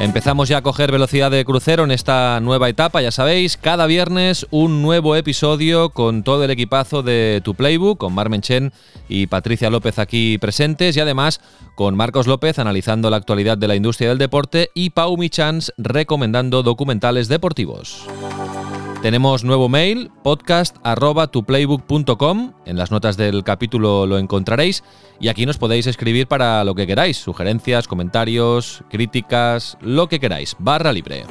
Empezamos ya a coger velocidad de crucero en esta nueva etapa, ya sabéis, cada viernes un nuevo episodio con todo el equipazo de Tu Playbook, con Marmen Chen y Patricia López aquí presentes y además con Marcos López analizando la actualidad de la industria del deporte y Pau Michans recomendando documentales deportivos. Tenemos nuevo mail, podcast.tuplaybook.com. En las notas del capítulo lo encontraréis. Y aquí nos podéis escribir para lo que queráis: sugerencias, comentarios, críticas, lo que queráis. Barra libre.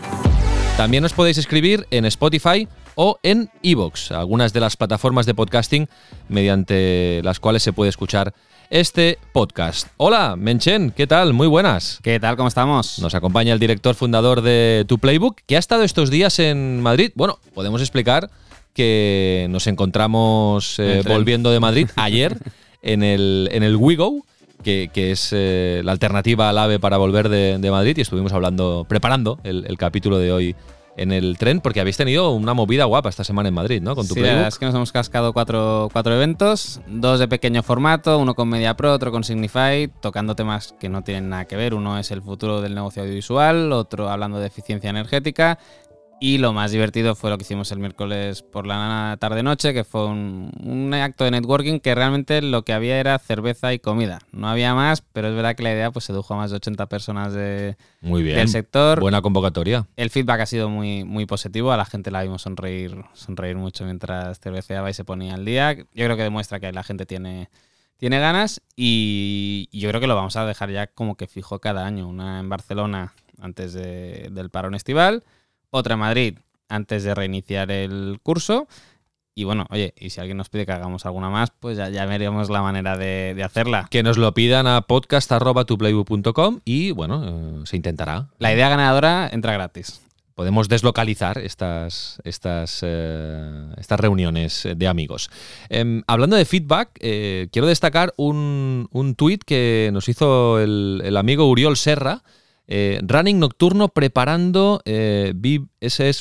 También os podéis escribir en Spotify o en Evox, algunas de las plataformas de podcasting mediante las cuales se puede escuchar este podcast. Hola, Menchen, ¿qué tal? Muy buenas. ¿Qué tal? ¿Cómo estamos? Nos acompaña el director fundador de Tu Playbook, que ha estado estos días en Madrid. Bueno, podemos explicar que nos encontramos eh, volviendo de Madrid ayer en el, en el WeGo. Que, que es eh, la alternativa al AVE para volver de, de Madrid y estuvimos hablando, preparando el, el capítulo de hoy en el tren, porque habéis tenido una movida guapa esta semana en Madrid, ¿no? Con tu sí, es que nos hemos cascado cuatro, cuatro, eventos, dos de pequeño formato, uno con Media Pro, otro con Signify, tocando temas que no tienen nada que ver. Uno es el futuro del negocio audiovisual, otro hablando de eficiencia energética y lo más divertido fue lo que hicimos el miércoles por la tarde-noche, que fue un, acto de networking que realmente lo que había era cerveza y comida. No había más, pero es verdad que la idea pues, sedujo a más de 80 personas de, muy bien. del sector. Buena convocatoria. El feedback ha sido muy, muy positivo. A la gente la vimos sonreír, sonreír mucho mientras cerveceaba y se ponía al día. Yo creo que demuestra que la gente tiene, tiene ganas y yo creo que lo vamos a dejar ya como que fijo cada año. Una en Barcelona antes del parón estival otra en Madrid antes de reiniciar el curso. Y bueno, oye, y si alguien nos pide que hagamos alguna más, pues ya, ya veremos la manera de, hacerla. Que nos lo pidan a podcast.tuplaybook.com y bueno, eh, se intentará. La idea ganadora entra gratis. Podemos deslocalizar estas, estas, eh, estas reuniones de amigos. Em, hablando de feedback, eh, quiero destacar un, un tuit que nos hizo el, el amigo Uriol Serra, eh, running nocturno preparando eh,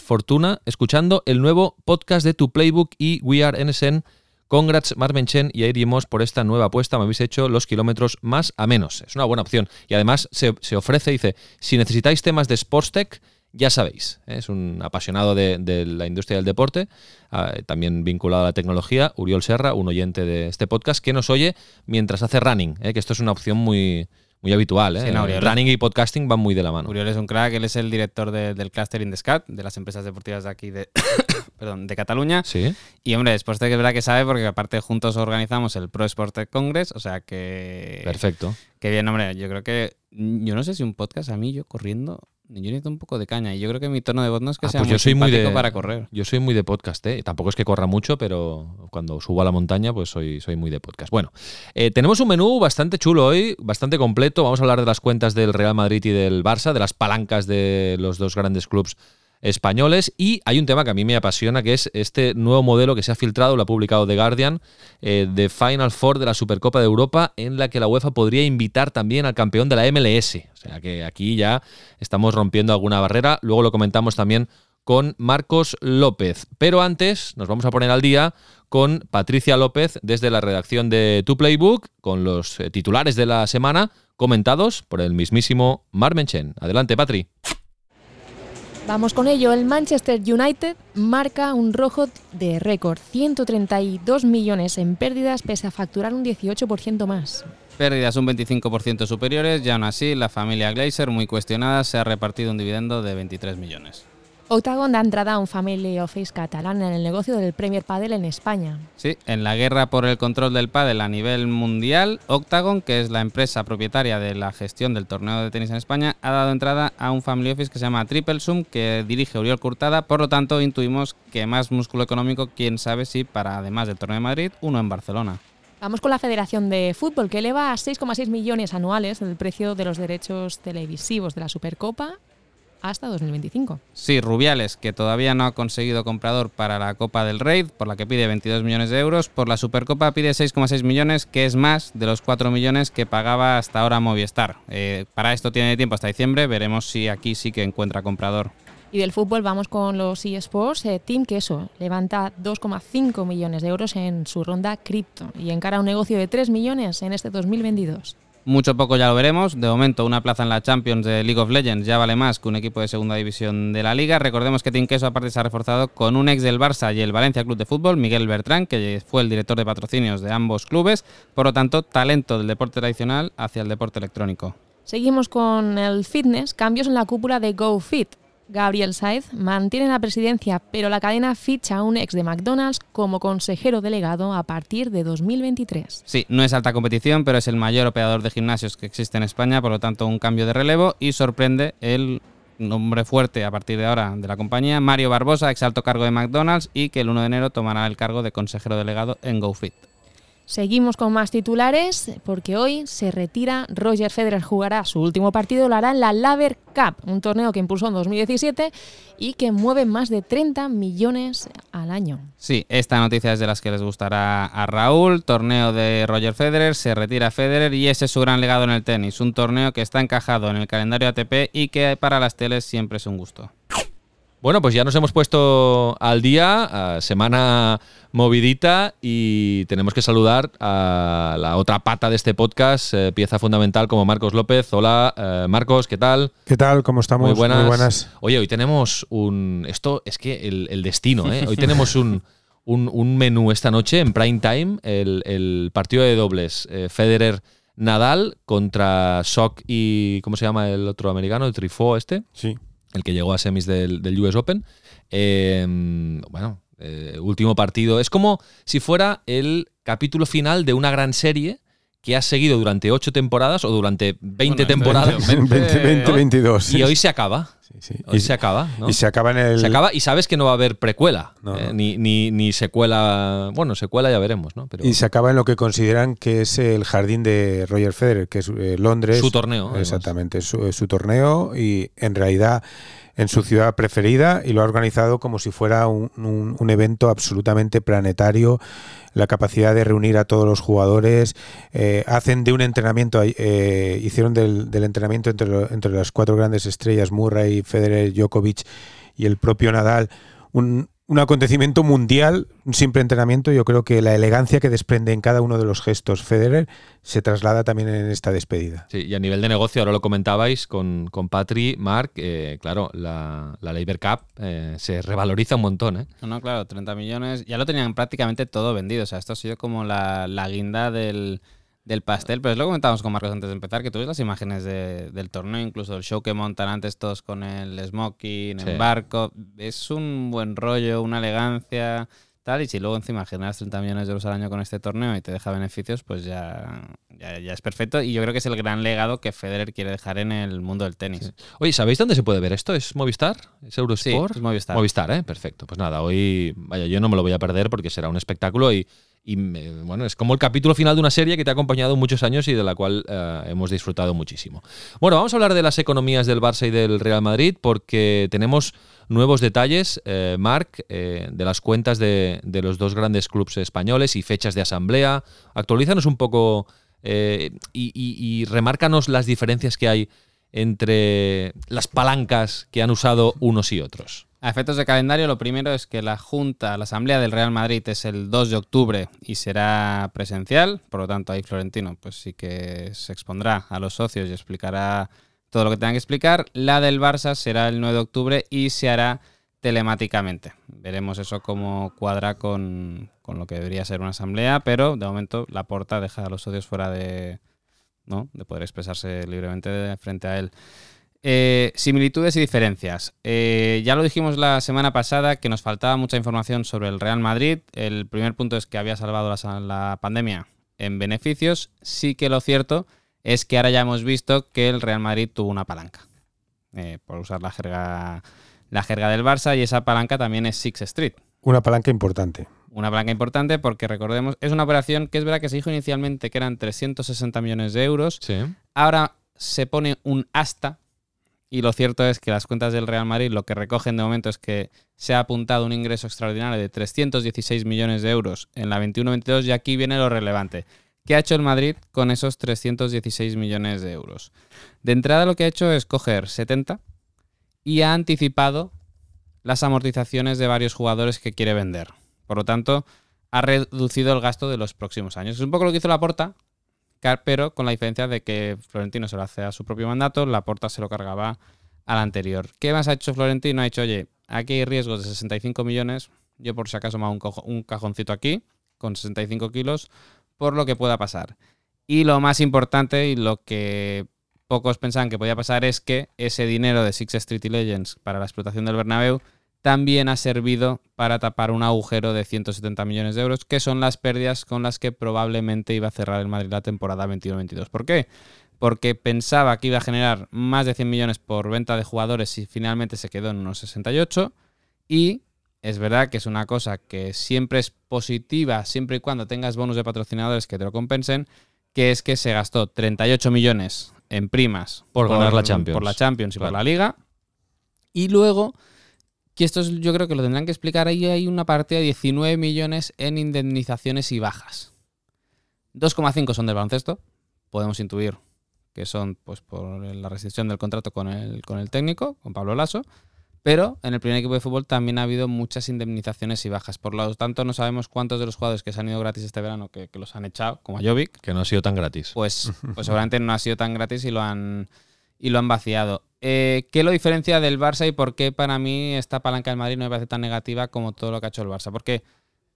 Fortuna, escuchando el nuevo podcast de Tu Playbook y We Are NSN. Congrats Marmen Chen y Moss por esta nueva apuesta. Me habéis hecho los kilómetros más a menos. Es una buena opción. Y además se, ofrece, dice, si necesitáis temas de Sports Tech, ya sabéis, ¿eh? es un apasionado de, la industria del deporte, ah, también vinculado a la tecnología, Uriol Serra, un oyente de este podcast, que nos oye mientras hace running, ¿eh? que esto es una opción muy, muy habitual. ¿eh? Running y podcasting van muy de la mano. Uriol es un crack, él es el director del Cluster in the Scat, de las empresas deportivas de aquí de, perdón, de Cataluña. Sí. Y hombre, después de que es verdad que sabe, porque aparte juntos organizamos el Pro Sport Congress, o sea que. Perfecto. Qué bien, hombre. Yo creo que. Yo no sé si un podcast a mí, yo corriendo, yo necesito un poco de caña y yo creo que mi tono de voz no es que ah, sea pues muy yo soy muy de, para correr. Yo soy muy de podcast, ¿eh? tampoco es que corra mucho, pero cuando subo a la montaña pues soy, soy muy de podcast. Bueno, eh, tenemos un menú bastante chulo hoy, bastante completo. Vamos a hablar de las cuentas del Real Madrid y del Barça, de las palancas de los dos grandes clubes españoles. Y hay un tema que a mí me apasiona, que es este nuevo modelo que se ha filtrado, lo ha publicado The Guardian, eh, de Final Four de la Supercopa de Europa, en la que la UEFA podría invitar también al campeón de la MLS. O sea que aquí ya estamos rompiendo alguna barrera. Luego lo comentamos también con Marcos López. Pero antes nos vamos a poner al día con Patricia López desde la redacción de Tu Playbook, con los eh, titulares de la semana comentados por el mismísimo Marmenchen. Adelante, Patri. Vamos con ello, el Manchester United marca un rojo de récord, 132 millones en pérdidas pese a facturar un 18% más. Pérdidas un 25% superiores y aún así la familia Glazer, muy cuestionada, se ha repartido un dividendo de 23 millones. Octagon da entrada a un family office catalán en el negocio del Premier Padel en España. Sí, en la guerra por el control del pádel a nivel mundial, Octagon, que es la empresa propietaria de la gestión del torneo de tenis en España, ha dado entrada a un family office que se llama Triple Sum, que dirige Oriol Curtada. Por lo tanto, intuimos que más músculo económico, quién sabe si para además del torneo de Madrid, uno en Barcelona. Vamos con la Federación de Fútbol, que eleva a 6,6 millones anuales el precio de los derechos televisivos de la Supercopa hasta 2025. Sí, Rubiales, que todavía no ha conseguido comprador para la Copa del Rey, por la que pide 22 millones de euros. Por la Supercopa pide 6,6 millones, que es más de los 4 millones que pagaba hasta ahora Movistar. Eh, para esto tiene tiempo hasta diciembre, veremos si aquí sí que encuentra comprador. Y del fútbol vamos con los eSports. Eh, Team Queso levanta 2,5 millones de euros en su ronda cripto y encara un negocio de 3 millones en este 2022. Mucho poco ya lo veremos. De momento, una plaza en la Champions de League of Legends ya vale más que un equipo de segunda división de la liga. Recordemos que Team Queso aparte se ha reforzado con un ex del Barça y el Valencia Club de Fútbol, Miguel Bertrán, que fue el director de patrocinios de ambos clubes. Por lo tanto, talento del deporte tradicional hacia el deporte electrónico. Seguimos con el fitness, cambios en la cúpula de GoFit. Gabriel Saez mantiene la presidencia, pero la cadena ficha a un ex de McDonald's como consejero delegado a partir de 2023. Sí, no es alta competición, pero es el mayor operador de gimnasios que existe en España, por lo tanto un cambio de relevo y sorprende el nombre fuerte a partir de ahora de la compañía, Mario Barbosa, ex alto cargo de McDonald's y que el 1 de enero tomará el cargo de consejero delegado en GoFit. Seguimos con más titulares porque hoy se retira Roger Federer, jugará su último partido, lo hará en la Laver Cup, un torneo que impulsó en 2017 y que mueve más de 30 millones al año. Sí, esta noticia es de las que les gustará a Raúl, torneo de Roger Federer, se retira Federer y ese es su gran legado en el tenis, un torneo que está encajado en el calendario ATP y que para las teles siempre es un gusto. Bueno, pues ya nos hemos puesto al día, semana movidita y tenemos que saludar a la otra pata de este podcast, eh, pieza fundamental como Marcos López. Hola, eh, Marcos, ¿qué tal? ¿Qué tal? ¿Cómo estamos? Muy buenas. Oye, hoy tenemos un... Esto es que el, destino, ¿eh? Hoy tenemos un, un, menú esta noche en prime time, el, partido de dobles eh, Federer. Nadal contra Sock y. ¿Cómo se llama el otro americano? El Trifó este. Sí el que llegó a semis del, US Open. Em, bueno, eh, último partido. Es como si fuera el capítulo final de una gran serie que has seguido durante ocho temporadas o durante 20 temporadas. 20, 22. Y hoy se acaba. Hoy se acaba. Y se acaba en el. Se acaba y sabes que no va a haber precuela. Eh, ni, ni, secuela. Bueno, secuela ya veremos, ¿no? Y se acaba en lo que consideran que es el jardín de Roger Federer, que es eh, Londres. Su torneo. Exactamente, su, su torneo y en realidad en su ciudad preferida y lo ha organizado como si fuera un, un, evento absolutamente planetario. La capacidad de reunir a todos los jugadores. Eh, hacen de un entrenamiento, eh, hicieron del, del entrenamiento entre, entre, las cuatro grandes estrellas, Murray, Federer, Djokovic y el propio Nadal, un, un acontecimiento mundial, un simple entrenamiento. Yo creo que la elegancia que desprende en cada uno de los gestos Federer se traslada también en esta despedida. Sí, y a nivel de negocio, ahora lo comentabais con, con Patri, Mark, eh, claro, la, la Labor Cup eh, se revaloriza un montón. ¿eh? No, claro, 30 millones. Ya lo tenían prácticamente todo vendido. O sea, esto ha sido como la, la guinda del del pastel, pero es lo que comentábamos con Marcos antes de empezar, que tú ves las imágenes del torneo, incluso el show que montan antes todos con el smoking, el barco, es un buen rollo, una elegancia, tal, y si luego encima generas 30 millones de euros al año con este torneo y te deja beneficios, pues ya, ya, es perfecto, y yo creo que es el gran legado que Federer quiere dejar en el mundo del tenis. Oye, ¿sabéis dónde se puede ver esto? ¿Es Movistar? ¿Es Eurosport? Sí, es Movistar. Movistar, ¿eh? Perfecto. Pues nada, hoy, vaya, yo no me lo voy a perder porque será un espectáculo y y bueno, es como el capítulo final de una serie que te ha acompañado muchos años y de la cual eh, hemos disfrutado muchísimo. Bueno, vamos a hablar de las economías del Barça y del Real Madrid porque tenemos nuevos detalles, eh, Marc, eh, de las cuentas de, los dos grandes clubes españoles y fechas de asamblea. Actualízanos un poco y, y remárcanos las diferencias que hay entre las palancas que han usado unos y otros. A efectos de calendario, lo primero es que la Junta, la Asamblea del Real Madrid es el 2 de octubre y será presencial, por lo tanto ahí Florentino pues sí que se expondrá a los socios y explicará todo lo que tenga que explicar. La del Barça será el 9 de octubre y se hará telemáticamente. Veremos eso cómo cuadra con, con lo que debería ser una asamblea, pero de momento la porta deja a los socios fuera de, ¿no? de poder expresarse libremente frente a él. Eh, similitudes y diferencias. Eh, ya lo dijimos la semana pasada que nos faltaba mucha información sobre el Real Madrid. El primer punto es que había salvado la, pandemia en beneficios. Sí que lo cierto es que ahora ya hemos visto que el Real Madrid tuvo una palanca. Eh, por usar la jerga, la jerga del Barça y esa palanca también es Six Street. Una palanca importante. Una palanca importante porque recordemos, es una operación que es verdad que se dijo inicialmente que eran 360 millones de euros. Sí. Ahora se pone un hasta Y lo cierto es que las cuentas del Real Madrid lo que recogen de momento es que se ha apuntado un ingreso extraordinario de 316 millones de euros en la 21-22 y aquí viene lo relevante. ¿Qué ha hecho el Madrid con esos 316 millones de euros? De entrada lo que ha hecho es coger 70 y ha anticipado las amortizaciones de varios jugadores que quiere vender. Por lo tanto, ha reducido el gasto de los próximos años. Es un poco lo que hizo la Porta, pero con la diferencia de que Florentino se lo hace a su propio mandato, la Porta se lo cargaba al anterior. ¿Qué más ha hecho Florentino? Ha dicho, oye, aquí hay riesgos de 65 millones, yo por si acaso me hago un, cajoncito aquí con 65 kilos, por lo que pueda pasar. Y lo más importante y lo que pocos pensaban que podía pasar es que ese dinero de Six Street Legends para la explotación del Bernabéu también ha servido para tapar un agujero de 170 millones de euros, que son las pérdidas con las que probablemente iba a cerrar el Madrid la temporada 21-22. ¿Por qué? Porque pensaba que iba a generar más de 100 millones por venta de jugadores y finalmente se quedó en unos 68. Y es verdad que es una cosa que siempre es positiva, siempre y cuando tengas bonus de patrocinadores que te lo compensen, que es que se gastó 38 millones en primas por, ganar la Champions. Por la Champions y por la Liga. Y luego que esto yo creo que lo tendrán que explicar. Ahí hay una partida de 19 millones en indemnizaciones y bajas. 2,5 son del baloncesto. Podemos intuir que son pues por la restricción del contrato con el, con el técnico, con Pablo Lasso. Pero en el primer equipo de fútbol también ha habido muchas indemnizaciones y bajas. Por lo tanto, no sabemos cuántos de los jugadores que se han ido gratis este verano que, los han echado, como a Jovic. Que no ha sido tan gratis. Pues, pues seguramente no ha sido tan gratis y lo han, y lo han vaciado. Eh, ¿Qué lo diferencia del Barça y por qué para mí esta palanca del Madrid no me parece tan negativa como todo lo que ha hecho el Barça? Porque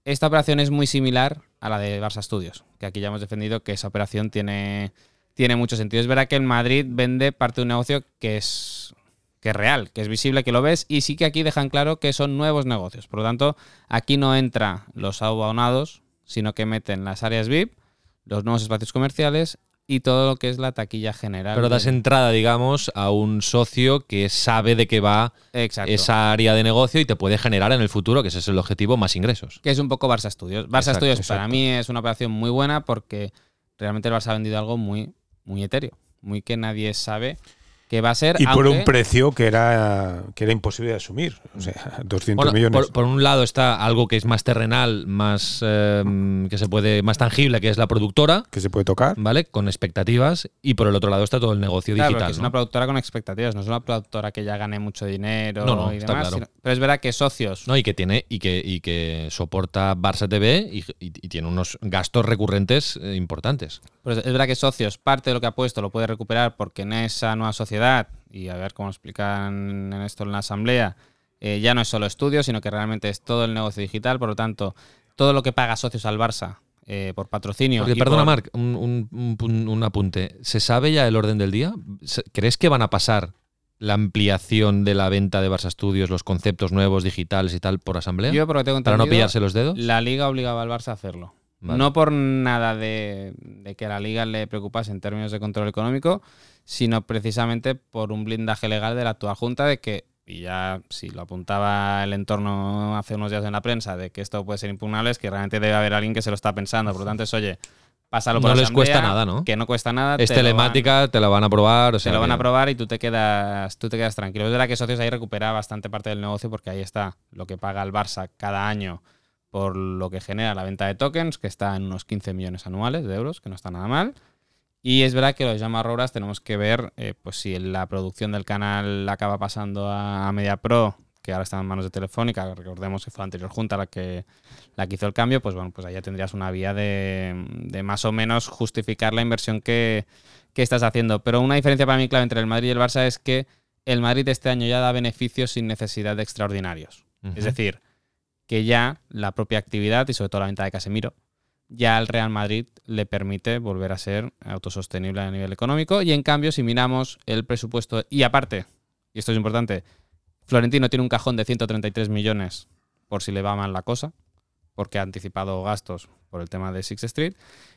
esta operación es muy similar a la de Barça Studios, que aquí ya hemos defendido que esa operación tiene, tiene mucho sentido. Es verdad que el Madrid vende parte de un negocio que es, que es real, que es visible, que lo ves, y sí que aquí dejan claro que son nuevos negocios. Por lo tanto, aquí no entra los abonados, sino que meten las áreas VIP, los nuevos espacios comerciales y todo lo que es la taquilla general. Pero das entrada, digamos, a un socio que sabe de qué va esa área de negocio y te puede generar en el futuro, que ese es el objetivo, más ingresos. Que es un poco Barça Studios. Barça Studios para mí es una operación muy buena porque realmente el Barça ha vendido algo muy, muy etéreo, muy que nadie sabe que va a ser. Y por un precio que era, que era imposible de asumir. O sea, 200 millones. Por, un lado está algo que es más terrenal, más em, que se puede, más tangible, que es la productora. Que se puede tocar. ¿Vale? Con expectativas. Y por el otro lado está todo el negocio digital. es una productora con expectativas, no es una productora que ya gane mucho dinero y demás. pero es verdad que socios. No, y que tiene, y que, y que soporta Barça TV y, tiene unos gastos recurrentes eh, importantes. Pues es verdad que socios, parte de lo que ha puesto lo puede recuperar porque en esa nueva sociedad, y a ver cómo explican en esto en la asamblea, eh, ya no es solo estudio, sino que realmente es todo el negocio digital, por lo tanto, todo lo que paga socios al Barça eh, por patrocinio. perdona, Marc, un, apunte. ¿Se sabe ya el orden del día? ¿Crees que van a pasar la ampliación de la venta de Barça Studios, los conceptos nuevos digitales y tal por asamblea? Yo, porque tengo Para no pillarse los dedos. La liga obligaba al Barça a hacerlo. No por nada de, que a la liga le preocupase en términos de control económico, sino precisamente por un blindaje legal de la actual Junta de que, y ya si lo apuntaba el entorno hace unos días en la prensa, de que esto puede ser impugnable, es que realmente debe haber alguien que se lo está pensando. Por lo tanto, es, oye, pásalo por No les cuesta nada, ¿no? Que no cuesta nada. Es telemática, te la van a probar. O te lo van a probar y tú te quedas, tú te quedas tranquilo. Es verdad que Socios ahí recupera bastante parte del negocio porque ahí está lo que paga el Barça cada año por lo que genera la venta de tokens, que está en unos 15 millones anuales de euros, que no está nada mal. Y es verdad que los llama Roras tenemos que ver eh, pues si la producción del canal acaba pasando a, Media Pro, que ahora está en manos de Telefónica, recordemos que fue la anterior junta la que, la que hizo el cambio, pues bueno, pues allá tendrías una vía de, de más o menos justificar la inversión que, que, estás haciendo. Pero una diferencia para mí clave entre el Madrid y el Barça es que el Madrid este año ya da beneficios sin necesidad de extraordinarios. Es decir, que ya la propia actividad y sobre todo la venta de Casemiro, ya al Real Madrid le permite volver a ser autosostenible a nivel económico. Y en cambio, si miramos el presupuesto, y aparte, y esto es importante, Florentino tiene un cajón de 133 millones por si le va mal la cosa, porque ha anticipado gastos por el tema de Six Street.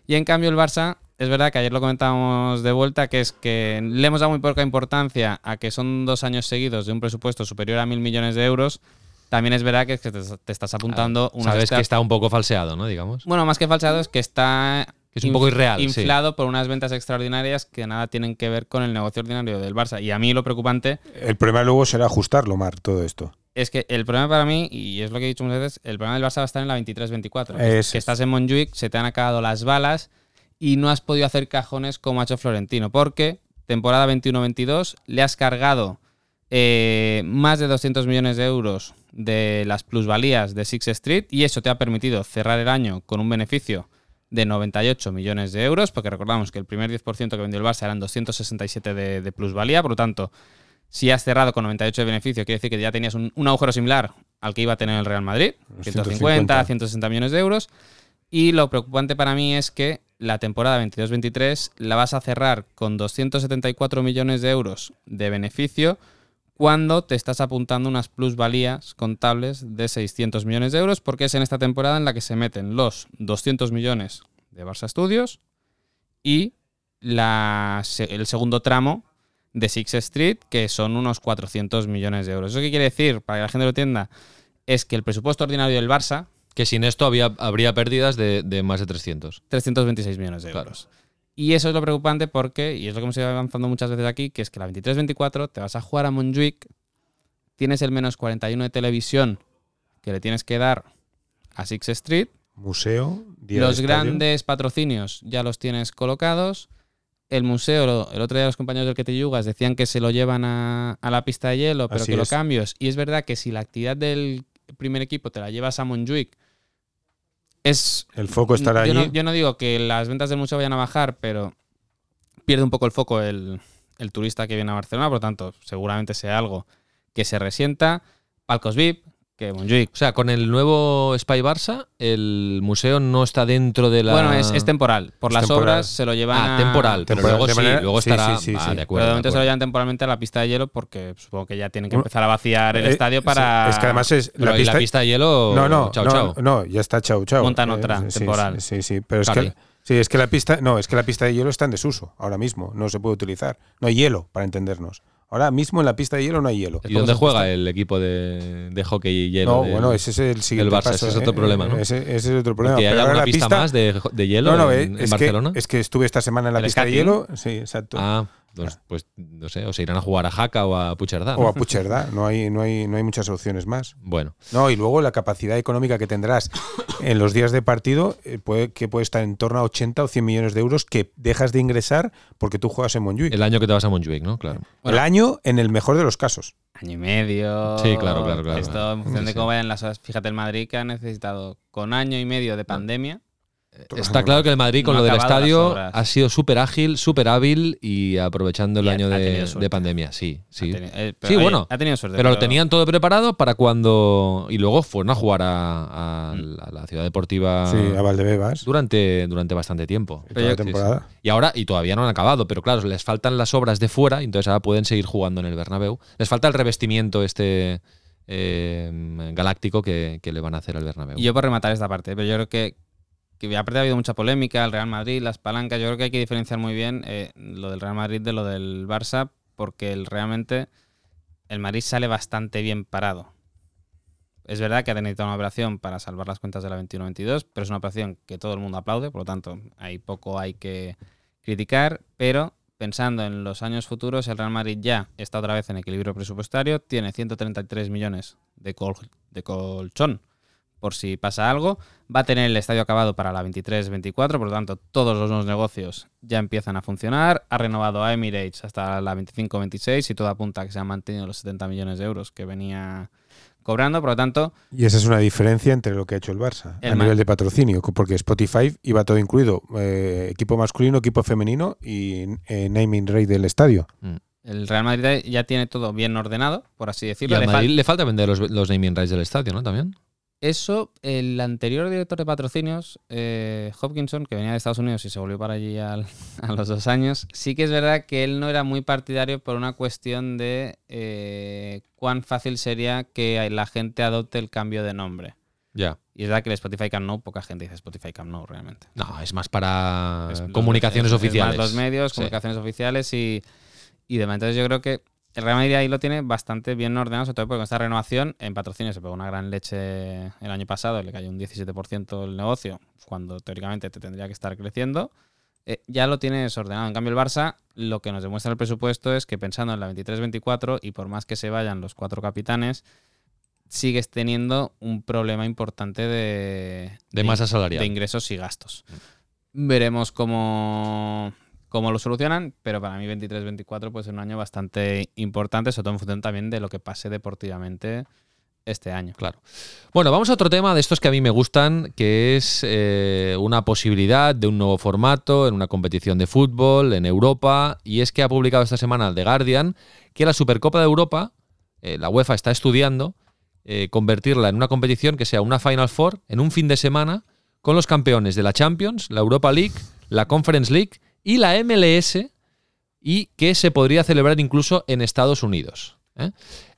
Y en cambio el Barça, es verdad que ayer lo comentábamos de vuelta, que es que le hemos dado muy poca importancia a que son dos años seguidos de un presupuesto superior a mil millones de euros también es verdad que, te, estás apuntando una Sabes que está un poco falseado, ¿no? Digamos. Bueno, más que falseado es que está Que es un poco irreal. sí. inflado por unas ventas extraordinarias que nada tienen que ver con el negocio ordinario del Barça. Y a mí lo preocupante El problema luego será ajustarlo, Mar, todo esto. es que el problema para mí, y es lo que he dicho muchas veces, el problema del Barça va a estar en la 23-24. que- Ese que es. estás en Montjuic, se te han acabado las balas y no has podido hacer cajones como ha hecho Florentino. Porque temporada 21-22 le has cargado eh, más de 200 millones de euros de las plusvalías de Six Street y eso te ha permitido cerrar el año con un beneficio de 98 millones de euros, porque recordamos que el primer 10% que vendió el Barça eran 267 de, de plusvalía, por lo tanto, si has cerrado con 98 de beneficio, quiere decir que ya tenías un, un agujero similar al que iba a tener el Real Madrid, Los 150, 150. 160 millones de euros. Y lo preocupante para mí es que la temporada 22-23 la vas a cerrar con 274 millones de euros de beneficio cuando te estás apuntando unas plusvalías contables de 600 millones de euros, porque es en esta temporada en la que se meten los 200 millones de Barça Studios y la el segundo tramo de Six Street, que son unos 400 millones de euros. ¿Eso qué quiere decir? Para que la gente lo entienda, es que el presupuesto ordinario del Barça, Que sin esto había, habría pérdidas de, de más de 300. 326 millones de Claro. Y eso es lo preocupante porque, y es lo que hemos ido avanzando muchas veces aquí, que es que la 23-24 te vas a jugar a Montjuic, tienes el menos 41 de televisión que le tienes que dar a Six Street, Museo, día los estadio. grandes patrocinios ya los tienes colocados. El museo, el otro día los compañeros del que te yugas decían que se lo llevan a, a la pista de hielo, pero Así que lo cambios. Y es verdad que si la actividad del primer equipo te la llevas a Montjuic, es El foco estará yo allí. No, yo no digo que las ventas del museo vayan a bajar, pero pierde un poco el foco el, el turista que viene a Barcelona, por lo tanto, seguramente sea algo que se resienta. Palcos VIP, que Montjuic. O sea, con el nuevo Spy Barça, el museo no está dentro de la. Bueno, es, es temporal. Por Es las temporal. obras se lo llevan Ah, a- temporal. Pero luego de sí, manera- luego estará. sí, sí, ah, sí. de Pero acuerdo. de de momento se lo llevan temporalmente a la pista de hielo porque supongo que ya tienen que Bueno, empezar a vaciar el Eh, estadio sí, para. Es que además es. Pero ¿y la pista de hielo. No, no, chao, no, chao. no, ya está chao, chao. Montan Eh, otra, sí, temporal. Sí, sí, pero es que sí, es que la pista, no, es que la pista de hielo está en desuso ahora mismo, no se puede utilizar. No hay hielo para entendernos. Ahora mismo en la pista de hielo no hay hielo. ¿Y dónde juega el equipo de, de hockey y hielo? No, del- bueno, ese es el siguiente Barça, paso, ese es ¿eh? otro problema, ¿no? Ese, ese es otro problema. Porque hay Pero ahora alguna la pista, más de, de hielo no, no, en, eh, en es, Barcelona. Que, es que estuve esta semana en la El pista de skating. hielo, sí, exacto. Ah, pues, pues, no sé, o se irán a jugar a Jaca o a Pucherdá. O a Pucherdá, no hay, no, hay, no hay muchas opciones más. Bueno, No, y luego la capacidad económica que tendrás en los días de partido, eh, puede, que puede estar en torno a 80 o 100 millones de euros que dejas de ingresar porque tú juegas en Montjuic. el año que te vas a Montjuic, ¿no? Claro. El año en el mejor de los casos. Año y medio. Sí, claro, claro, claro. Esto en función Sí, de cómo vayan las horas. Fíjate, el Madrid que ha necesitado con año y medio de pandemia. Está claro que el Madrid con No lo del estadio ha sido súper ágil, súper hábil y aprovechando el Y año de, pandemia. Sí, sí. Ha tenido- eh, Sí, oye, bueno, Ha tenido suerte. Pero lo tenían todo preparado para cuando. Y luego fueron a jugar a, a la, la ciudad deportiva Sí, a Valdebebas. durante, durante bastante tiempo. toda la temporada. sí. Y ahora, y todavía no han acabado, pero claro, les faltan las obras de fuera, y entonces ahora pueden seguir jugando en el Bernabéu. Les falta el revestimiento este eh, galáctico que, que le van a hacer al Bernabéu. Y yo por rematar esta parte, pero yo creo que, que aparte ha habido mucha polémica, el Real Madrid, las palancas, yo creo que hay que diferenciar muy bien eh, lo del Real Madrid de lo del Barça, porque el, realmente el Madrid sale bastante bien parado. Es verdad que ha tenido una operación para salvar las cuentas de la 21-22, pero es una operación que todo el mundo aplaude, por lo tanto, hay poco hay que criticar, pero pensando en los años futuros, el Real Madrid ya está otra vez en equilibrio presupuestario, tiene 133 millones de, col- de colchón por si pasa algo, va a tener el estadio acabado para la 23-24, por lo tanto, todos los nuevos negocios ya empiezan a funcionar, ha renovado a Emirates hasta la 25-26 y todo apunta a que se han mantenido los 70 millones de euros que venía cobrando, por lo tanto, Y esa es una diferencia entre lo que ha hecho el Barça El a nivel de patrocinio, porque Spotify iba todo incluido, eh, equipo masculino, equipo femenino y eh, naming rate del estadio. el Real Madrid ya tiene todo bien ordenado, por así Y decirlo. al Le fal- Madrid le falta vender los, los naming rights del estadio, ¿no? También. Eso, el anterior director de patrocinios, eh, Hopkinson, que venía de Estados Unidos y se volvió para allí al- a los dos años, sí que es verdad que él no era muy partidario por una cuestión de eh, cuán fácil sería que la gente adopte el cambio de nombre. Ya. Y es verdad que el Spotify Camp Nou, poca gente dice Spotify Camp Nou realmente. No, es más para Es comunicaciones es- es más oficiales. los medios, Sí. comunicaciones oficiales y, y demás. Entonces yo creo que el Real Madrid ahí lo tiene bastante bien ordenado, sobre todo porque con esta renovación en patrocinio se pegó una gran leche el año pasado, le cayó un 17% el negocio, cuando teóricamente te tendría que estar creciendo. Eh, ya lo tienes ordenado. En cambio, el Barça lo que nos demuestra el presupuesto es que pensando en la 23-24 y por más que se vayan los cuatro capitanes, sigues teniendo un problema importante de, De masa salarial. de ingresos y gastos. Veremos cómo, cómo lo solucionan, pero para mí 23-24 puede ser un año bastante importante, sobre todo en función también de lo que pase deportivamente este año. Claro. Bueno, vamos a otro tema de estos que a mí me gustan, que es eh, una posibilidad de un nuevo formato en una competición de fútbol en Europa. Y es que ha publicado esta semana The Guardian que la Supercopa de Europa, eh, la UEFA está estudiando eh, convertirla en una competición que sea una Final Four en un fin de semana con los campeones de la Champions, la Europa League, la Conference League y la MLS y que se podría celebrar incluso en Estados Unidos. ¿eh?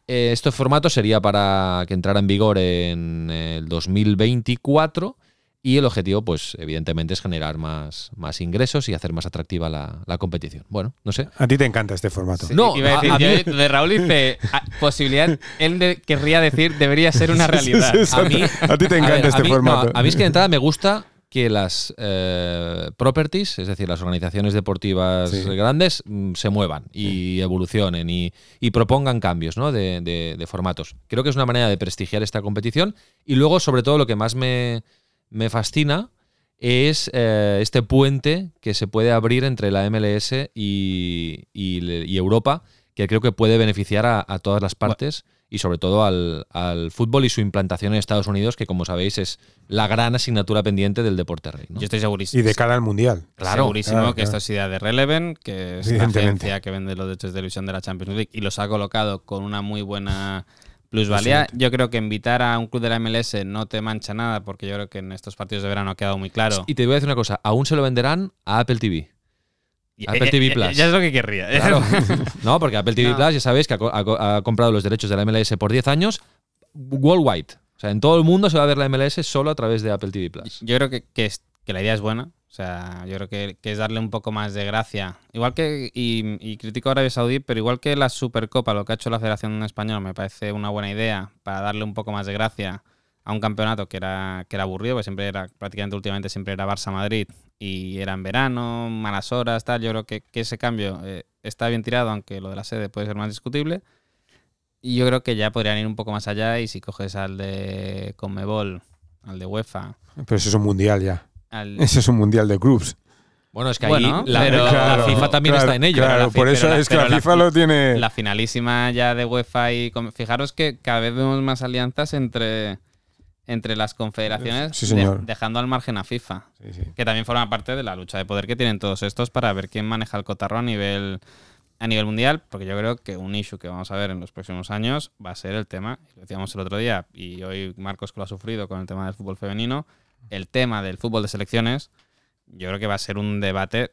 Eh, Este formato sería para que entrara en vigor en el 2024 y el objetivo, pues evidentemente, es generar más, más ingresos y hacer más atractiva la, la competición. Bueno, no sé. A ti te encanta este formato. No, Iba a decir, a- a mí- yo de Raúl dice ah, posibilidad, él de- querría decir debería ser una realidad. Sí, sí, A mí- a ti te A encanta ver, este a mí, formato. no, a mí es que de entrada me gusta que las eh, properties, es decir, las organizaciones deportivas Sí. grandes, mm, se muevan y evolucionen y, y propongan cambios ¿no? de, de- de formatos. Creo que es una manera de prestigiar esta competición y luego, sobre todo, lo que más me, me fascina es eh, este puente que se puede abrir entre la MLS y, y le- y Europa, que creo que puede beneficiar a, a todas las partes y sobre todo al, al fútbol y su implantación en Estados Unidos, que como sabéis es la gran asignatura pendiente del deporte rey. ¿no? Yo estoy segurísimo. Y de cara al Mundial. Claro, segurísimo claro, que claro. esto es idea de Releven, que es la agencia que vende los derechos de televisión de la Champions League y los ha colocado con una muy buena plusvalía. Yo creo que invitar a un club de la MLS no te mancha nada, porque yo creo que en estos partidos de verano ha quedado muy claro. Y te voy a decir una cosa, aún se lo venderán a Apple TV. Apple eh, TV Plus. Ya es lo que querría. Claro. no, porque Apple TV No. Plus ya sabéis que ha, co- ha co- ha comprado los derechos de la MLS por 10 años worldwide. O sea, en todo el mundo se va a ver la MLS solo a través de Apple TV Plus. Yo creo que, que, es- que la idea es buena. O sea, yo creo que, que es darle un poco más de gracia. Igual que, y, y critico a Arabia Saudí, pero igual que la Supercopa, lo que ha hecho la Federación Española, me parece una buena idea para darle un poco más de gracia a un campeonato que era, que era aburrido, porque siempre era, prácticamente últimamente siempre era Barça-Madrid y era en verano, malas horas, tal. Yo creo que, que ese cambio eh, está bien tirado, aunque lo de la sede puede ser más discutible. Y yo creo que ya podrían ir un poco más allá y si coges al de Conmebol, al de UEFA, Pero eso es un Mundial ya. al, Ese es un Mundial de clubs. Bueno, es que Bueno, ahí la, pero- la Claro, FIFA también claro, está en ello. Claro, por eso la- es que la FIFA fi- lo tiene. la finalísima ya de UEFA y fijaros que cada vez vemos más alianzas entre entre las confederaciones Sí, de- señor. dejando al margen a FIFA Sí, sí. que también forma parte de la lucha de poder que tienen todos estos para ver quién maneja el cotarro a nivel a nivel mundial porque yo creo que un issue que vamos a ver en los próximos años va a ser el tema lo decíamos el otro día y hoy Marcos que lo ha sufrido con el tema del fútbol femenino el tema del fútbol de selecciones yo creo que va a ser un debate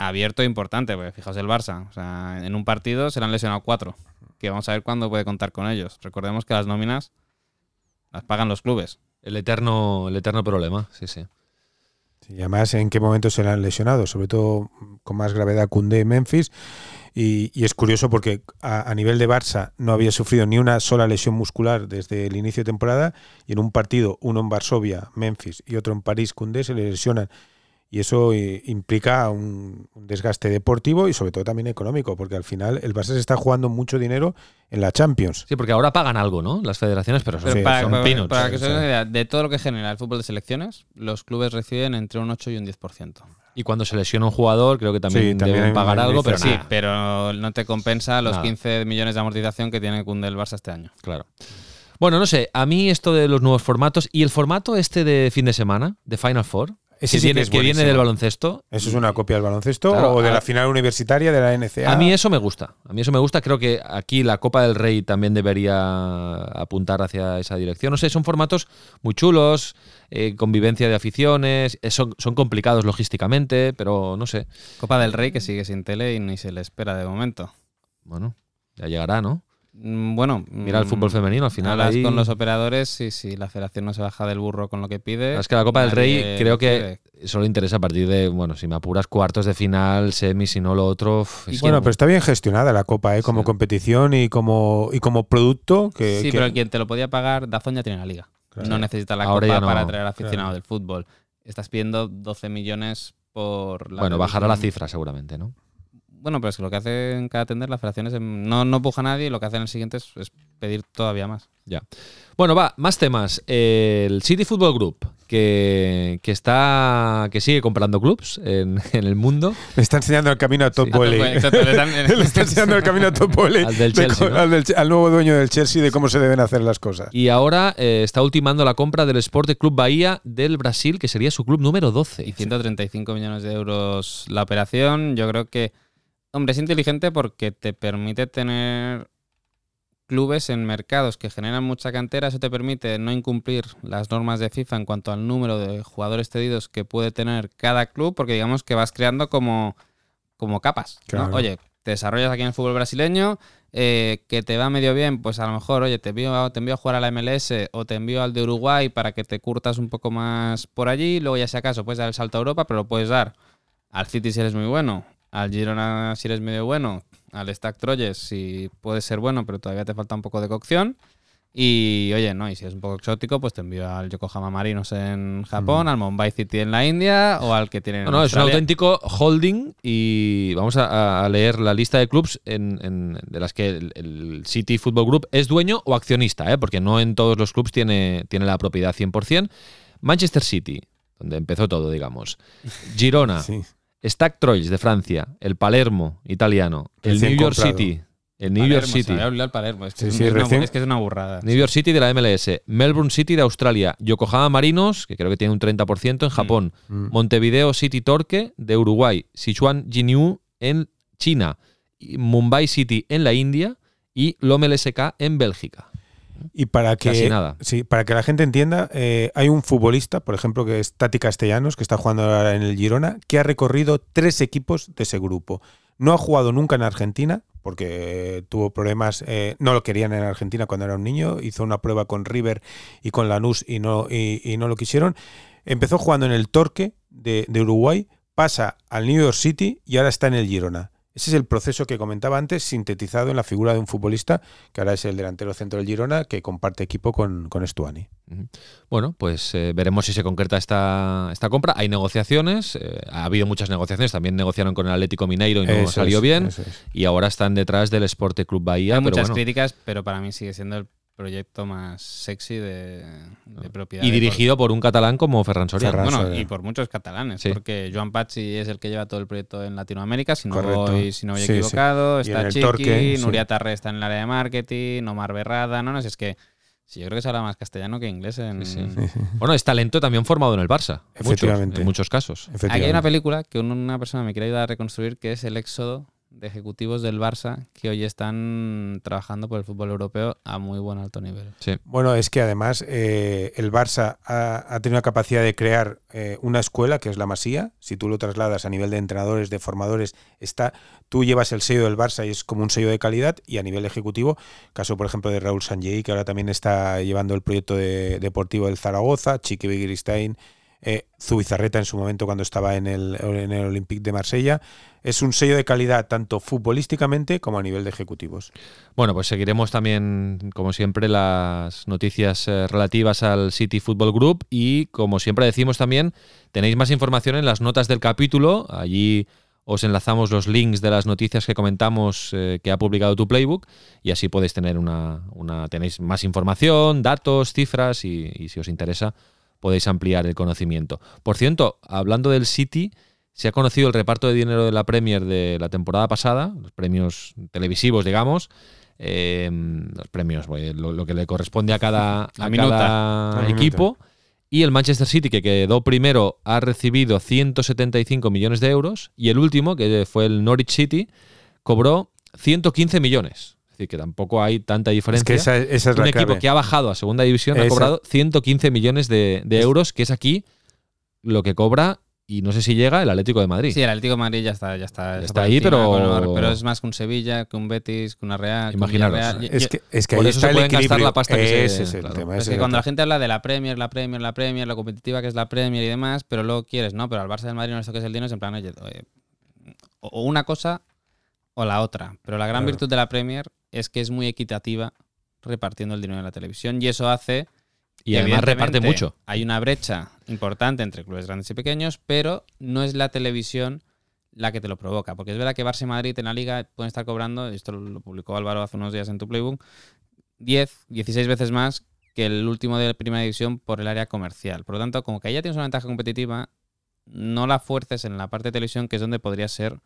abierto e importante, porque fijaos el Barça, o sea, en un partido se le han lesionado cuatro, que vamos a ver cuándo puede contar con ellos. Recordemos que las nóminas las pagan los clubes. El eterno, el eterno problema, sí, sí. Sí, y además, ¿en qué momento se le han lesionado? Sobre todo con más gravedad Cundé y Memphis. Y, y es curioso porque a, a nivel de Barça no había sufrido ni una sola lesión muscular desde el inicio de temporada. Y en un partido, uno en Varsovia, Memphis, y otro en París, Cundé, se le lesionan. Y eso eh, implica un, un desgaste deportivo y sobre todo también económico, porque al final el Barça se está jugando mucho dinero en la Champions. Sí, porque ahora pagan algo, ¿no? Las federaciones, pero son, Pero Sí, para, son para- peanuts. para que hagáis una idea, de todo lo que genera el fútbol de selecciones, los clubes reciben entre un 8 y un 10%. Y cuando se lesiona un jugador, creo que también, Sí, también deben pagar algo, pero. Sí, pero no te compensa los Nada. 15 millones de amortización que tiene Kunde el Barça este año. claro. Bueno, no sé, a mí esto de los nuevos formatos y el formato este de fin de semana, de Final Four, Ese que, sí que viene, es que viene del baloncesto, ¿Eso es una copia del baloncesto Claro, o de a- la final universitaria de la NCA? A mí eso me gusta. A mí eso me gusta. Creo que aquí la Copa del Rey también debería apuntar hacia esa dirección. No sé, son formatos muy chulos, eh, convivencia de aficiones, eh, son, son complicados logísticamente, pero no sé. Copa del Rey que sigue sin tele y ni se le espera de momento. Bueno, ya llegará, ¿no? Mm, Bueno, Mira el mm, fútbol femenino, al final hablas ahí- con los operadores y si la federación no se baja del burro con lo que pide. Es que la Copa del Rey creo que quiere. solo interesa a partir de, bueno, si me apuras cuartos de final, semis, si no lo otro. es Bueno, que- pero está bien gestionada la Copa, ¿eh? como Sí. competición y como, y como producto. Que, sí, que- pero quien te lo podía pagar, Dazón ya tiene la liga. Claro. No necesita la Ahora copa no. para atraer aficionados Claro. del fútbol. Estás pidiendo 12 millones por la bueno, bajará la cifra seguramente, ¿no? Bueno, pero es que lo que hace en cada tender la federación es em, no, no puja a nadie y lo que hace en el siguiente es, es pedir todavía más. Ya. Bueno, va, más temas. El City Football Group, que, que está. que sigue comprando clubs en, en el mundo. le está enseñando el camino a Top Volley. Exacto, le está enseñando el camino a Top Volley. Al del de Chelsea, co- ¿no? al, del Che- al nuevo dueño del Chelsea de cómo se deben hacer las cosas. Y ahora eh, está ultimando la compra del Sport Club Bahía del Brasil, que sería su club número 12. y 135 millones de euros la operación. Yo creo que, hombre, es inteligente porque te permite tener clubes en mercados que generan mucha cantera. Eso te permite no incumplir las normas de FIFA en cuanto al número de jugadores cedidos que puede tener cada club, porque digamos que vas creando como, como capas. Oye, te desarrollas aquí en el fútbol brasileño, eh, que te va medio bien, pues a lo mejor, oye, te envío, te envío a jugar a la MLS o te envío al de Uruguay para que te curtas un poco más por allí. Luego, ya si acaso, puedes dar el salto a Europa, pero lo puedes dar al City si eres muy bueno, al Girona si eres medio bueno, al Stack Troyes si puedes ser bueno, pero todavía te falta un poco de cocción. Y oye, no, y si es un poco exótico, pues te envío al Yokohama Marinos en Japón, al Mumbai City en la India o al que tienen No, en no, es un auténtico holding y vamos a, a leer la lista de clubs en, en- de las que el, el City Football Group es dueño o accionista, ¿eh? porque no en todos los clubs tiene, tiene la propiedad 100%. Manchester City, donde empezó todo, digamos. Girona, Sí. Stack Troyes de Francia, el Palermo italiano, el New York comprado. City, el New York Palermo, City. Se el Palermo. Es que, Sí, es, sí, es una, recién- es que es una burrada. New York City de la MLS, Melbourne City de Australia, Yokohama Marinos, que creo que tiene un 30% en Japón, Mm. Montevideo City Torque de Uruguay, Sichuan Jinyu en China, Mumbai City en la India y Lommel SK en Bélgica. Y para que, Casi nada. Sí, para que la gente entienda, eh, hay un futbolista, por ejemplo, que es Tati Castellanos, que está jugando ahora en el Girona, que ha recorrido tres equipos de ese grupo. No ha jugado nunca en Argentina, porque tuvo problemas, eh, no lo querían en Argentina cuando era un niño, hizo una prueba con River y con Lanús y no, y, y no lo quisieron. Empezó jugando en el Torque de, de Uruguay, pasa al New York City y ahora está en el Girona. Ese es el proceso que comentaba antes, sintetizado en la figura de un futbolista, que ahora es el delantero centro del Girona, que comparte equipo con, con Stuani. Bueno, pues eh, veremos si se concreta esta, esta compra. Hay negociaciones, eh, ha habido muchas negociaciones, también negociaron con el Atlético Mineiro y no Eso salió es, bien. es. Y ahora están detrás del Esporte Club Bahía. Hay pero muchas bueno. críticas, pero para mí sigue siendo el proyecto más sexy de, de propiedad. Y dirigido por un catalán como Ferran Soriano. Ferran. Bueno, Soriano. y por muchos catalanes, Sí. porque Joan Pachi es el que lleva todo el proyecto en Latinoamérica, si no Correcto. voy, si no voy Sí, sí. equivocado. En Está Chiqui, Torque, sí. Nuria Tarre está en el área de marketing, Omar Berrada, no, no, si es que sí, yo creo que se habla más castellano que inglés en... Sí, sí. Bueno, es talento también formado en el Barça. Muchos, Efectivamente. en muchos casos. Aquí hay Efectivamente. una película que un- una persona me quiere ayudar a reconstruir, que es el éxodo de ejecutivos del Barça que hoy están trabajando por el fútbol europeo a muy buen alto nivel. Sí. Bueno, es que además eh, el Barça ha, ha tenido la capacidad de crear eh, una escuela que es la Masía. Si tú lo trasladas a nivel de entrenadores, de formadores, está, tú llevas el sello del Barça y es como un sello de calidad. Y a nivel ejecutivo, caso por ejemplo de Raúl Sanjei, que ahora también está llevando el proyecto de- deportivo del Zaragoza, Chiqui Begiristain, eh, Zubizarreta en su momento cuando estaba en el, en el Olympique de Marsella. Es un sello de calidad tanto futbolísticamente como a nivel de ejecutivos. Bueno, pues seguiremos también, como siempre, las noticias eh, relativas al City Football Group y, como siempre decimos también, tenéis más información en las notas del capítulo. Allí os enlazamos los links de las noticias que comentamos eh, que ha publicado tu Playbook y así podéis tener una, tenéis más información, datos, cifras y si os interesa podéis ampliar el conocimiento. Por cierto, hablando del City, se ha conocido el reparto de dinero de la Premier de la temporada pasada, los premios televisivos, digamos, eh, los premios, pues, lo, lo que le corresponde a cada, La a minuta. cada La equipo. Y el Manchester City, que quedó primero, ha recibido 175 millones de euros. Y el último, que fue el Norwich City, cobró 115 millones. Es decir, que tampoco hay tanta Es diferencia. que esa, esa es un la equipo clave. que ha bajado a segunda división ha cobrado 115 millones de, de euros, que es aquí lo que cobra y no sé si llega el Atlético de Madrid. Sí, el Atlético de Madrid ya está, ya está, Ya está ahí, encima, pero- bueno, pero es más que un Sevilla, que un Betis, que una Real. que un Imaginaros. Yo- Es que, es que Por ahí eso está se el pueden gastar la pasta que se- es el claro. tema. es que es cuando la gente habla de la Premier, la Premier, la Premier, lo competitiva que es la Premier y demás, pero luego quieres, ¿no? Pero al Barça del Madrid no les toques el dinero, es en plan, oye, o una cosa o la otra. Pero la gran Claro. virtud de la Premier es que es muy equitativa repartiendo el dinero en la televisión y eso hace y además reparte mucho. Hay una brecha importante entre clubes grandes y pequeños, pero no es la televisión la que te lo provoca. Porque es verdad que Barça y Madrid en la liga pueden estar cobrando, y esto lo publicó Álvaro hace unos días en tu playbook, 10, 16 veces más que el último de primera división por el área comercial. Por lo tanto, como que ahí ya tienes una ventaja competitiva, no la fuerces en la parte de televisión, que es donde podría ser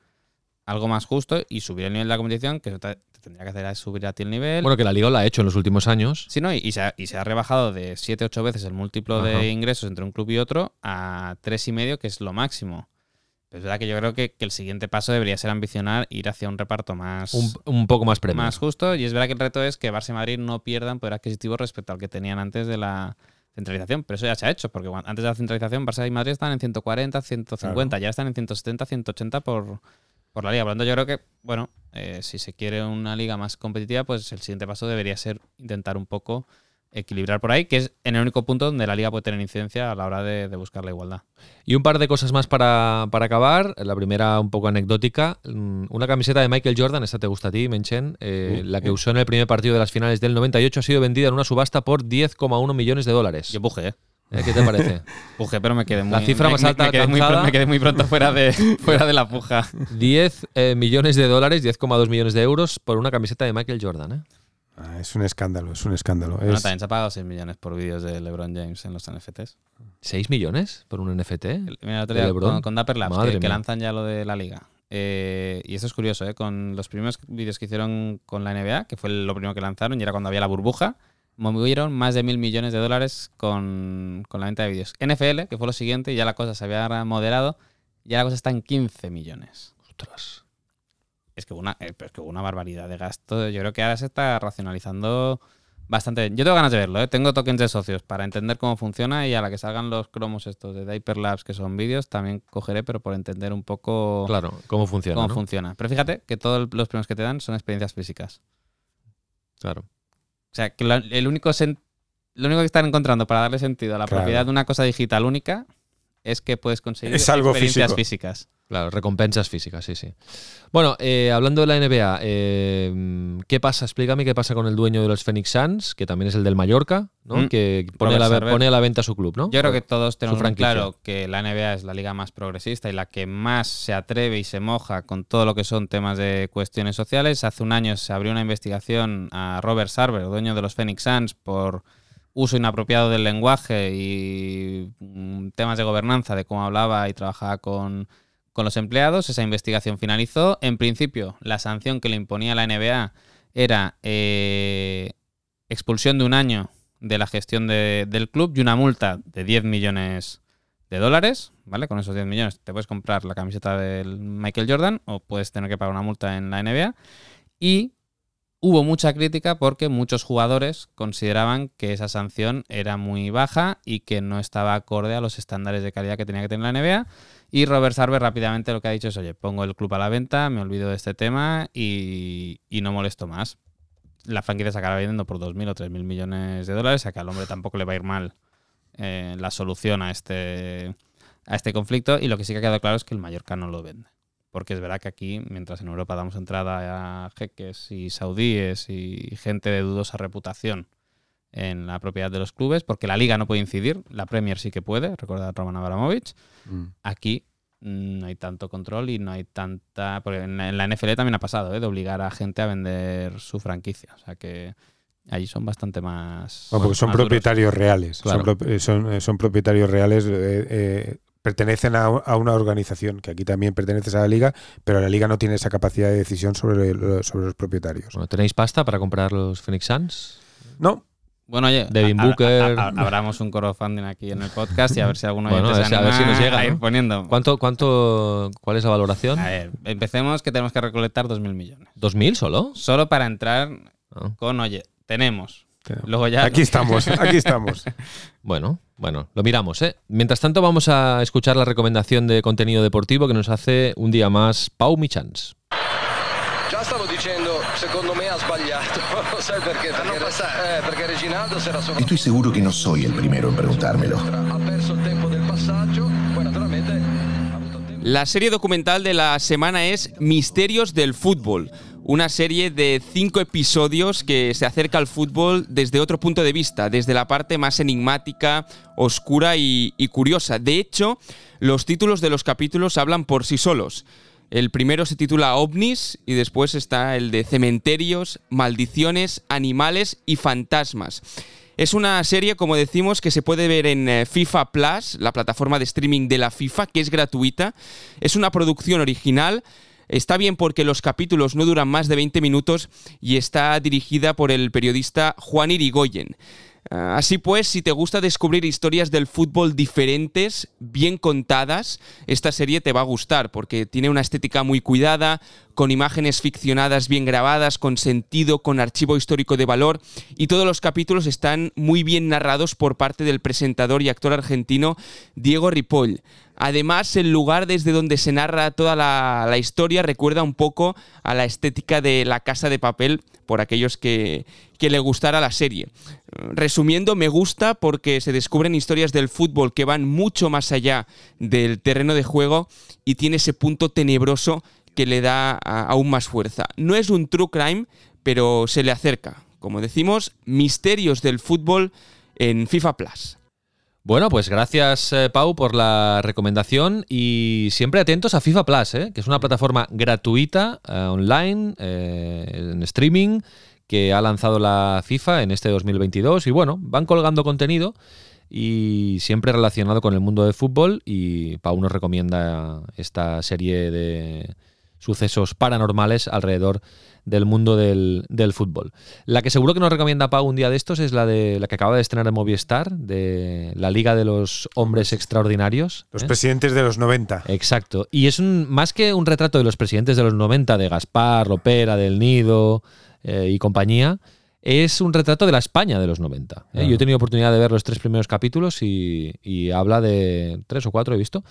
algo más justo y subir el nivel de la competición, que te, te tendría que hacer es subir a ti el nivel. Bueno, que la Liga lo ha hecho en los últimos años. Sí, ¿no? Y, y se ha, y se ha rebajado de 7-8 veces el múltiplo Ajá. de ingresos entre un club y otro a 3,5, que es lo máximo. Pero es verdad que yo creo que, que el siguiente paso debería ser ambicionar ir hacia un reparto más, Un, un poco más justo. Y es verdad que el reto es que Barça y Madrid no pierdan poder adquisitivo respecto al que tenían antes de la centralización. Pero eso ya se ha hecho, porque antes de la centralización Barça y Madrid estaban en 140, 150, ya están en 170, 180 por, por la liga. Por lo tanto, yo creo que, bueno, eh, si se quiere una liga más competitiva, pues el siguiente paso debería ser intentar un poco equilibrar por ahí, que es en el único punto donde la liga puede tener incidencia a la hora de, de buscar la igualdad. Y un par de cosas más para, para acabar. La primera, un poco anecdótica. Mm, Una camiseta de Michael Jordan, esta te gusta a ti, Menchen, eh, Uh, la que uh. usó en el primer partido de las finales del 98, ha sido vendida en una subasta por 10,1 millones de dólares. Yo pujé, ¿eh? ¿Eh? ¿Qué te parece? Pujé, pero me quedé muy... La cifra me- más me- alta me quedé muy, me quedé muy pronto fuera de, fuera de la puja. 10 eh, millones de dólares, 10,2 millones de euros por una camiseta de Michael Jordan. ¿eh? Ah, es un escándalo, es un escándalo. Bueno, Es- también se ha pagado 6 millones por vídeos de LeBron James en los NFTs. ¿6 millones por un NFT? El- Mira, el otro ¿De día LeBron? con, con Dapper Labs, que, que lanzan ya lo de la liga. Eh, y esto es curioso, ¿eh? con los primeros vídeos que hicieron con la NBA, que fue lo primero que lanzaron, y era cuando había la burbuja, movieron más de mil millones de dólares con, con la venta de vídeos. NFL, que fue lo siguiente, y ya la cosa se había moderado, ya la cosa está en 15 millones. Ostras. Es que una, eh, es que una barbaridad de gasto. Yo creo que ahora se está racionalizando bastante bien. Yo tengo ganas de verlo, ¿eh? tengo tokens de socios para entender cómo funciona y a la que salgan los cromos estos de Diaper Labs, que son vídeos, también cogeré, pero por entender un poco Claro, ¿cómo funciona? cómo no? funciona. Pero fíjate que todos los premios que te dan son experiencias físicas. Claro. O sea, que la- el único sen- lo único que están encontrando para darle sentido a la Claro. propiedad de una cosa digital única es que puedes conseguir Es algo experiencias físico. físicas. Claro, recompensas físicas, sí, sí. Bueno, eh, hablando de la NBA, eh, ¿qué pasa? Explícame qué pasa con el dueño de los Phoenix Suns, que también es el del Mallorca, ¿no? Mm. Que pone a, la, pone a la venta su club, ¿no? Yo creo que todos tenemos claro que la NBA es la liga más progresista y la que más se atreve y se moja con todo lo que son temas de cuestiones sociales. Hace un año se abrió una investigación a Robert Sarver, dueño de los Phoenix Suns, por uso inapropiado del lenguaje y mm, temas de gobernanza, de cómo hablaba y trabajaba con, con los empleados. Esa investigación finalizó. En principio, la sanción que le imponía la NBA era eh, expulsión de un año de la gestión de- del club y una multa de 10 millones de dólares, ¿vale? Con esos 10 millones te puedes comprar la camiseta del Michael Jordan o puedes tener que pagar una multa en la NBA. Y hubo mucha crítica porque muchos jugadores consideraban que esa sanción era muy baja y que no estaba acorde a los estándares de calidad que tenía que tener la NBA. Y Robert Sarver rápidamente lo que ha dicho es, oye, pongo el club a la venta, me olvido de este tema y, y no molesto más. La franquicia se acaba vendiendo por 2.000 o 3.000 millones de dólares, sea que al hombre tampoco le va a ir mal eh, la solución a este, a este conflicto. Y lo que sí que ha quedado claro es que el Mallorca no lo vende. Porque es verdad que aquí, mientras en Europa damos entrada a jeques y saudíes y gente de dudosa reputación en la propiedad de los clubes, porque la liga no puede incidir, la Premier sí que puede, recuerda a Roman Abramovich, Mm. aquí mm, no hay tanto control y no hay tanta... Porque en la, en la NFL también ha pasado, ¿eh? de obligar a gente a vender su franquicia. O sea que allí son bastante más... Bueno, porque son propietarios reales. Claro. Son, pro- son, son propietarios reales. eh, pertenecen a, a una organización que aquí también pertenece a la liga, pero la liga no tiene esa capacidad de decisión sobre, lo- sobre los propietarios. Bueno, ¿Tenéis pasta para comprar los Phoenix Suns? No, Bueno, oye, Devin a- a- Booker. a- a- abramos un crowdfunding aquí en el podcast y a ver si alguno Bueno, se si- a ver si anima nos llega, a ir poniendo. ¿Cuánto, cuánto, ¿Cuál es la valoración? A ver, empecemos que tenemos que recolectar 2.000 millones. ¿2.000 solo? Solo para entrar Ah. con, oye, tenemos Luego ya. Aquí estamos, aquí estamos. Bueno, bueno, lo miramos, ¿eh? Mientras tanto, vamos a escuchar la recomendación de contenido deportivo que nos hace un día más Pau Michans. Già stavo dicendo, secondo me ha sbagliato. Perché? Perché, eh, perché Reginaldo era. Estoy seguro que no soy el primero en preguntármelo. Ha perso il tempo del passaggio, poi naturalmente. La serie documental de la semana es Misterios del Fútbol, una serie de cinco episodios que se acerca al fútbol desde otro punto de vista, desde la parte más enigmática, oscura y, curiosa. De hecho, los títulos de los capítulos hablan por sí solos. El primero se titula OVNIs y después está el de Cementerios, Maldiciones, Animales y Fantasmas. Es una serie, como decimos, que se puede ver en eh, FIFA Plus, la plataforma de streaming de la FIFA, que es gratuita. Es una producción original. Está bien porque los capítulos no duran más de 20 minutos y está dirigida por el periodista Juan Irigoyen. Ah, Así pues, si te gusta descubrir historias del fútbol diferentes, bien contadas, esta serie te va a gustar porque tiene una estética muy cuidada, con imágenes ficcionadas bien grabadas, con sentido, con archivo histórico de valor y todos los capítulos están muy bien narrados por parte del presentador y actor argentino Diego Ripoll. Además, el lugar desde donde se narra toda la, historia recuerda un poco a la estética de La Casa de Papel, por aquellos que, le gustara la serie. Resumiendo, me gusta porque se descubren historias del fútbol que van mucho más allá del terreno de juego y tiene ese punto tenebroso que le da aún más fuerza. No es un true crime, pero se le acerca. Como decimos, misterios del fútbol en FIFA Plus. Bueno, pues gracias eh, Pau por la recomendación y siempre atentos a FIFA Plus, ¿eh? que es una plataforma gratuita, eh, online, eh, en streaming, que ha lanzado la FIFA en este 2022 y bueno, van colgando contenido y siempre relacionado con el mundo del fútbol y Pau nos recomienda esta serie de sucesos paranormales alrededor del mundo del, del fútbol. La que seguro que nos recomienda Pau un día de estos es la de la que acaba de estrenar en Movistar, de la Liga de los Hombres Extraordinarios. Los ¿eh? presidentes de los 90. Exacto. Y es un, más que un retrato de los presidentes de los 90, de Gaspar, Lopera, del Nido eh, y compañía, es un retrato de la España de los 90. ¿eh? Yo he tenido oportunidad de ver los tres primeros capítulos y, y habla de. Tres o cuatro he visto.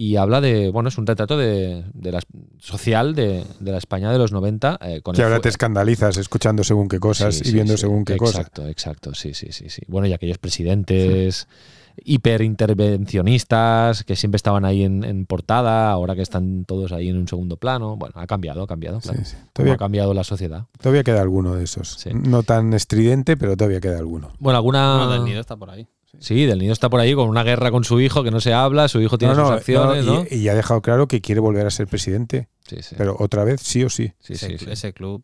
Y habla de. Bueno, es un retrato de, de la, social de, de la España de los 90. eh, con Que el ahora te escandalizas escuchando según qué cosas Sí, y sí, viendo sí. según qué cosas. Exacto, exacto, sí, sí, sí, sí. Bueno, y aquellos presidentes hiperintervencionistas que siempre estaban ahí en, en portada, ahora que están todos ahí en un segundo plano. Bueno, ha cambiado, ha cambiado, claro. Todavía- ha cambiado la sociedad. Todavía queda alguno de esos. Sí. No tan estridente, pero todavía queda alguno. Bueno, alguna. No, del nido está por ahí. Sí, del nido está por ahí con una guerra con su hijo que no se habla, su hijo tiene No, sus no, acciones, no, ¿no? y, y ha dejado claro que quiere volver a ser presidente, Sí, sí. pero otra vez sí o sí. Sí, ese, sí, cl- sí. ese club.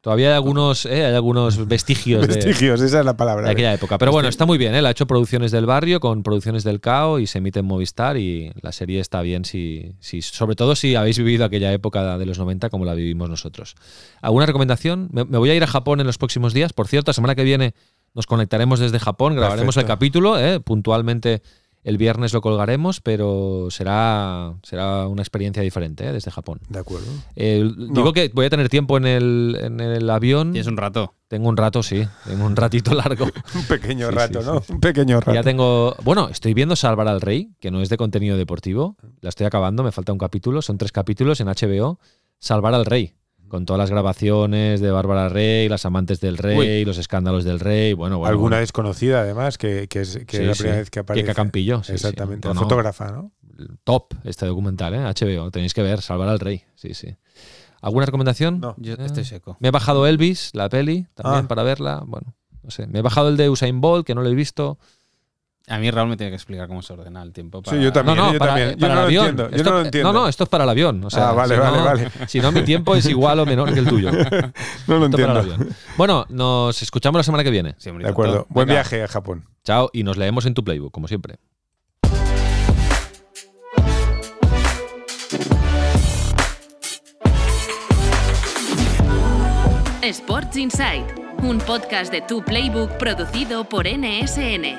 Todavía hay algunos, eh, hay algunos vestigios, de- Vestigios, esa es la de, palabra. aquella época. Pero bueno, está muy bien, ¿eh? Él ha hecho producciones del barrio con producciones del CAO y se emite en Movistar y la serie está bien si, si sobre todo si habéis vivido aquella época de los 90 como la vivimos nosotros. ¿Alguna recomendación? Me, me voy a ir a Japón en los próximos días. Por cierto, la semana que viene nos conectaremos desde Japón, grabaremos Perfecto. el capítulo, ¿eh? puntualmente el viernes lo colgaremos, pero será, será una experiencia diferente ¿eh? desde Japón. De acuerdo. Eh, Digo que voy a tener tiempo en el, en el avión. Tienes un rato. Tengo un rato, sí. Tengo un ratito largo. Un pequeño Sí, rato, sí, ¿no? sí, Un pequeño rato. Ya tengo. Bueno, estoy viendo Salvar al Rey, que no es de contenido deportivo. La estoy acabando, me falta un capítulo. Son tres capítulos en HBO. Salvar al Rey. Con todas las grabaciones de Bárbara Rey, las amantes del rey, los escándalos del rey. Bueno, bueno. Alguna bueno. desconocida, además, que, que es, que Sí, es la sí. primera vez que aparece. Kika Campillo, sí, sí. Exactamente. No, la no. fotógrafa, ¿no? Top este documental, ¿eh? HBO. Tenéis que ver Salvar al Rey. Sí, sí. ¿Alguna recomendación? No. Yo Eh, estoy seco. Me he bajado Elvis, la peli, también Ah. para verla. Bueno, no sé. Me he bajado el de Usain Bolt, que no lo he visto. A mí Raúl me tiene que explicar cómo se ordena el tiempo. Para... Sí, yo también. No, no, yo para, también. Yo para no el lo avión. entiendo, yo Esto- no lo entiendo. No, no, esto es para el avión. O sea, Ah, vale, si vale, no- vale. Si no, mi tiempo es igual o menor que el tuyo. No lo para el entiendo. avión. Bueno, nos escuchamos la semana que viene. Sí, De acuerdo. Buen Venga. viaje a Japón. Chao y nos leemos en tu playbook, como siempre. Sports Insight, un podcast de Tu Playbook producido por NSN.